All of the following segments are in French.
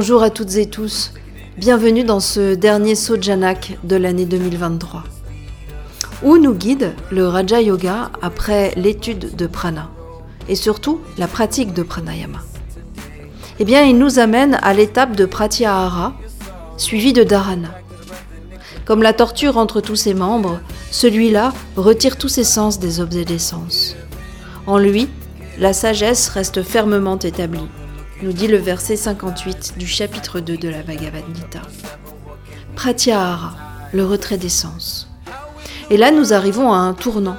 Bonjour à toutes et tous. Bienvenue dans ce dernier Sojanak de l'année 2023. Où nous guide le Raja Yoga après l'étude de prana et surtout la pratique de pranayama? Eh bien, il nous amène à l'étape de pratyahara suivie de dharana. Comme la torture entre tous ses membres, celui-là retire tous ses sens des objets. En lui, la sagesse reste fermement établie, nous dit le verset 58 du chapitre 2 de la Bhagavad Gita. Pratyahara, le retrait des sens. Et là, nous arrivons à un tournant.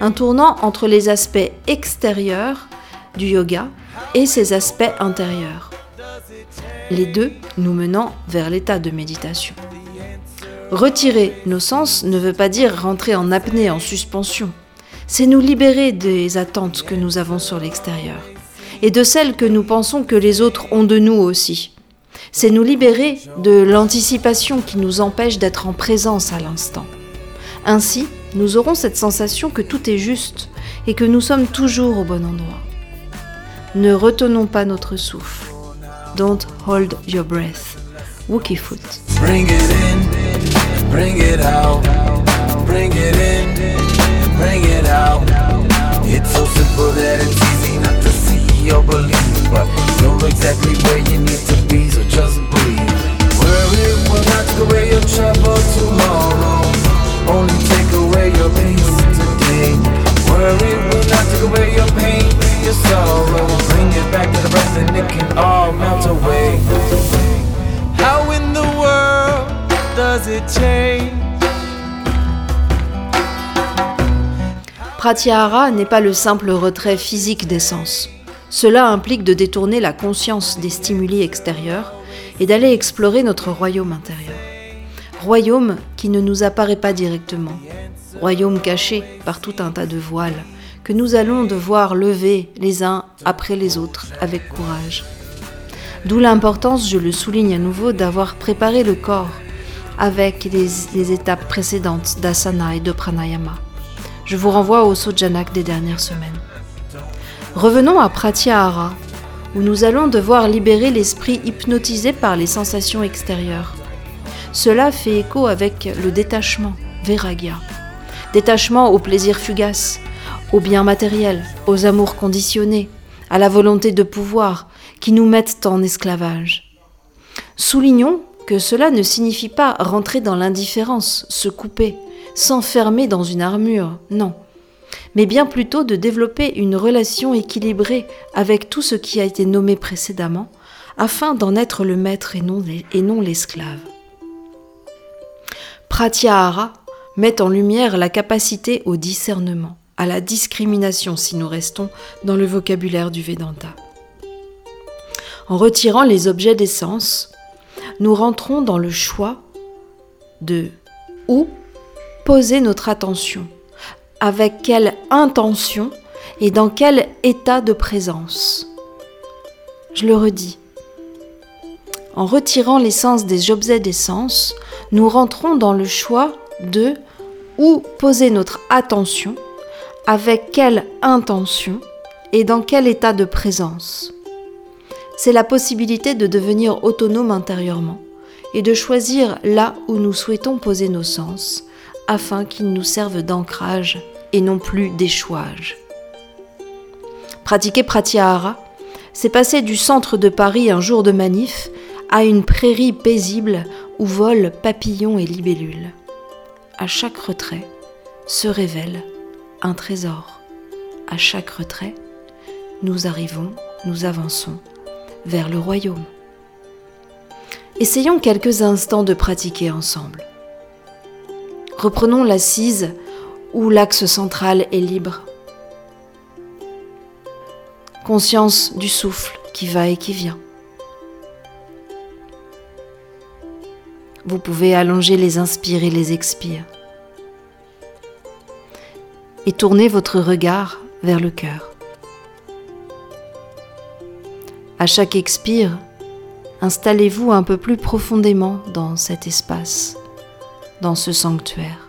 Un tournant entre les aspects extérieurs du yoga et ses aspects intérieurs. Les deux nous menant vers l'état de méditation. Retirer nos sens ne veut pas dire rentrer en apnée, en suspension. C'est nous libérer des attentes que nous avons sur l'extérieur et de celles que nous pensons que les autres ont de nous aussi. C'est nous libérer de l'anticipation qui nous empêche d'être en présence à l'instant. Ainsi, nous aurons cette sensation que tout est juste et que nous sommes toujours au bon endroit. Ne retenons pas notre souffle. Don't hold your breath. Wookie foot. bring it out, bring it in, bring it out. It's so simple that it's your n'est pas le simple retrait physique des sens. Cela implique de détourner la conscience des stimuli extérieurs et d'aller explorer notre royaume intérieur. Royaume qui ne nous apparaît pas directement, royaume caché par tout un tas de voiles que nous allons devoir lever les uns après les autres avec courage. D'où l'importance, je le souligne à nouveau, d'avoir préparé le corps avec les, étapes précédentes d'asana et de pranayama. Je vous renvoie au Sojanak des dernières semaines. Revenons à Pratyahara, où nous allons devoir libérer l'esprit hypnotisé par les sensations extérieures. Cela fait écho avec le détachement, Vairagya. Détachement au plaisir fugace, aux biens matériels, aux amours conditionnés, à la volonté de pouvoir qui nous mettent en esclavage. Soulignons que cela ne signifie pas rentrer dans l'indifférence, se couper, s'enfermer dans une armure, non, mais bien plutôt de développer une relation équilibrée avec tout ce qui a été nommé précédemment, afin d'en être le maître et non l'esclave. Pratyahara met en lumière la capacité au discernement, à la discrimination si nous restons dans le vocabulaire du Vedanta. En retirant les objets des sens, nous rentrons dans le choix de où poser notre attention, avec quelle intention et dans quel état de présence. Je le redis. En retirant l'essence des objets des sens, nous rentrons dans le choix de où poser notre attention, avec quelle intention et dans quel état de présence. C'est la possibilité de devenir autonome intérieurement et de choisir là où nous souhaitons poser nos sens afin qu'ils nous servent d'ancrage et non plus d'échouage. Pratiquer Pratyahara, c'est passer du centre de Paris un jour de manif à une prairie paisible où volent papillons et libellules. À chaque retrait se révèle un trésor. À chaque retrait, nous arrivons, nous avançons vers le royaume. Essayons quelques instants de pratiquer ensemble. Reprenons l'assise où l'axe central est libre. Conscience du souffle qui va et qui vient. Vous pouvez allonger les inspires et les expires. Et tourner votre regard vers le cœur. À chaque expire, installez-vous un peu plus profondément dans cet espace dans ce sanctuaire.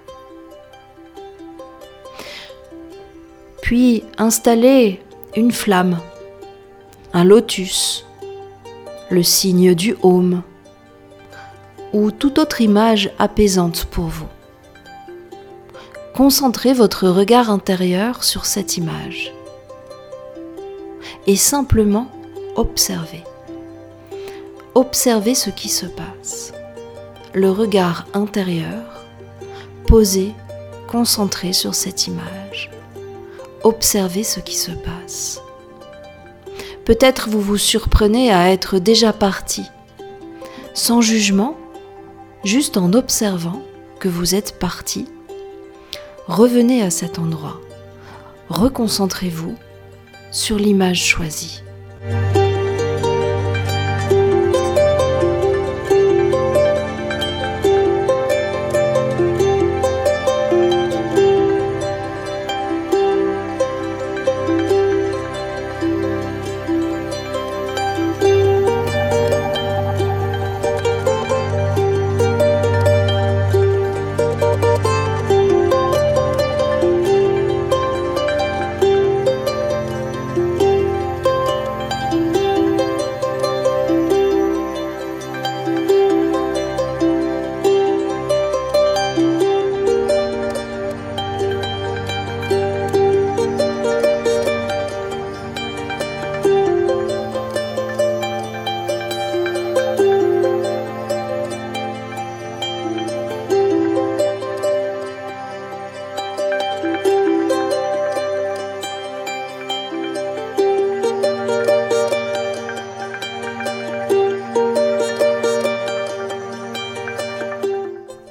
Puis installez une flamme, un lotus, le signe du home ou toute autre image apaisante pour vous. Concentrez votre regard intérieur sur cette image et simplement observez. Observez ce qui se passe. Le regard intérieur posé, concentré sur cette image. Observez ce qui se passe. Peut-être vous vous surprenez à être déjà parti, sans jugement, juste en observant que vous êtes parti. Revenez à cet endroit, reconcentrez-vous sur l'image choisie.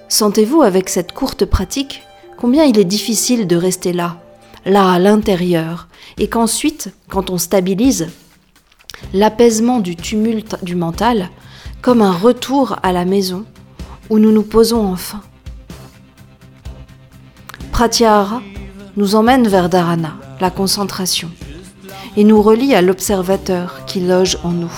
Sentez-vous avec cette courte pratique combien il est difficile de rester là, là à l'intérieur, et qu'ensuite, quand on stabilise, l'apaisement du tumulte du mental, comme un retour à la maison où nous nous posons enfin. Pratyahara nous emmène vers Dharana, la concentration, et nous relie à l'observateur qui loge en nous.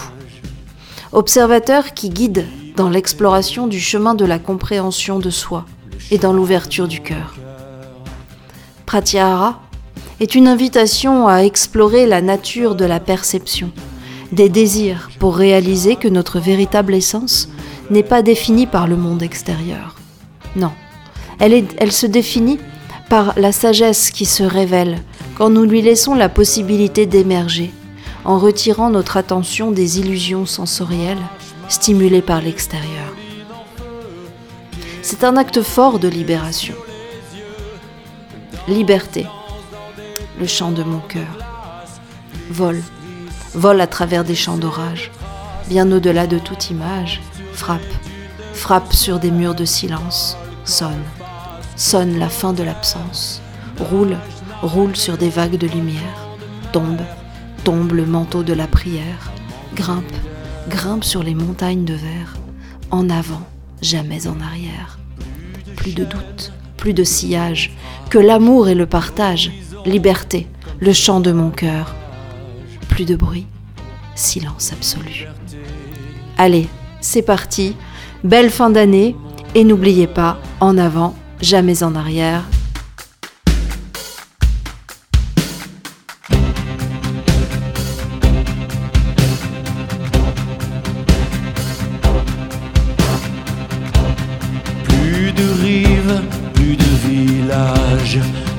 Observateur qui guide dans l'exploration du chemin de la compréhension de soi et dans l'ouverture du cœur. Pratyahara est une invitation à explorer la nature de la perception, des désirs pour réaliser que notre véritable essence n'est pas définie par le monde extérieur. Non, elle, elle se définit par la sagesse qui se révèle quand nous lui laissons la possibilité d'émerger, en retirant notre attention des illusions sensorielles stimulé par l'extérieur. C'est un acte fort de libération. Liberté, le chant de mon cœur. Vole, vole à travers des champs d'orage, bien au-delà de toute image, frappe, frappe sur des murs de silence, sonne, sonne la fin de l'absence, roule, roule sur des vagues de lumière, tombe, tombe le manteau de la prière, grimpe, grimpe sur les montagnes de verre, en avant, jamais en arrière. Plus de doute, plus de sillage, que l'amour et le partage, liberté, le chant de mon cœur. Plus de bruit, silence absolu. Allez, c'est parti, belle fin d'année, et n'oubliez pas, en avant, jamais en arrière,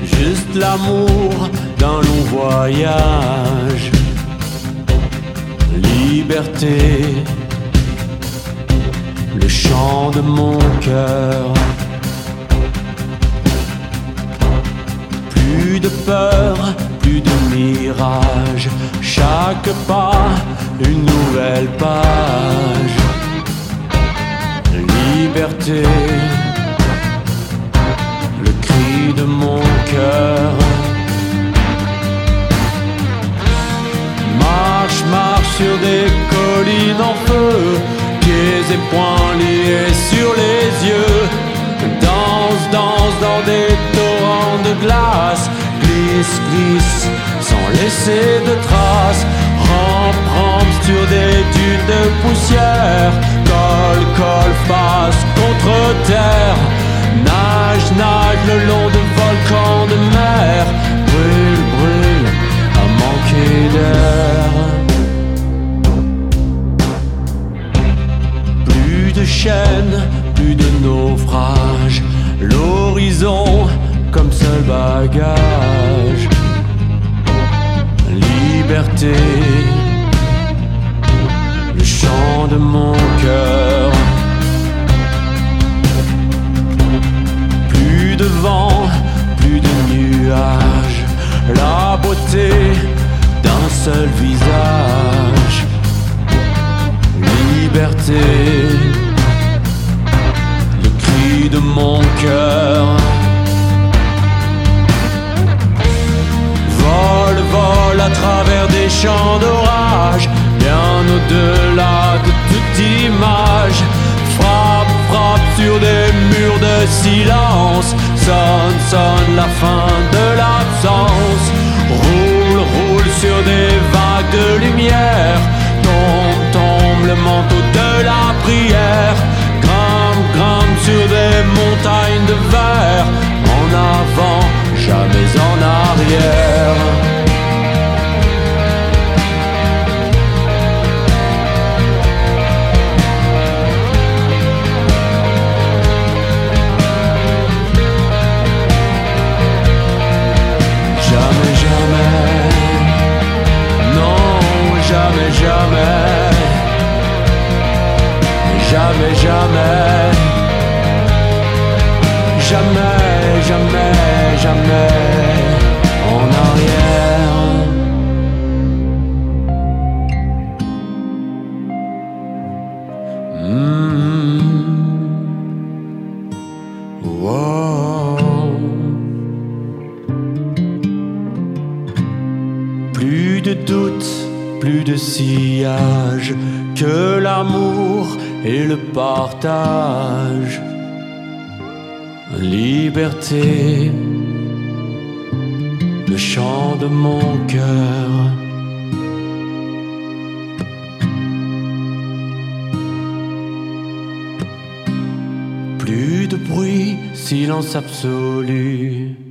juste l'amour d'un long voyage. Liberté, le chant de mon cœur. Plus de peur, plus de mirage, chaque pas une nouvelle page. Liberté Marche, marche sur des collines en feu, pieds et poings liés sur les yeux. Danse, danse dans des torrents de glace, glisse, glisse sans laisser de traces. Rampe, rampe sur des dunes de poussière, colle, colle face contre terre. Nage, nage le long de d'air. de chaînes, plus de naufrages, l'horizon comme seul bagage. Liberté, le chant de mon cœur. Plus de vent, plus de nuages, la beauté seul visage. Liberté, le cri de mon cœur. Vole, vole à travers des champs d'orage, bien au-delà de toute image. Frappe, frappe sur des murs de silence, sonne, sonne la fin de l'absence. De lumière, tombe, tombe le manteau de la prière. Grimpe, grimpe sur des montagnes de verre, partage. Liberté, le chant de mon cœur. Plus de bruit, silence absolu.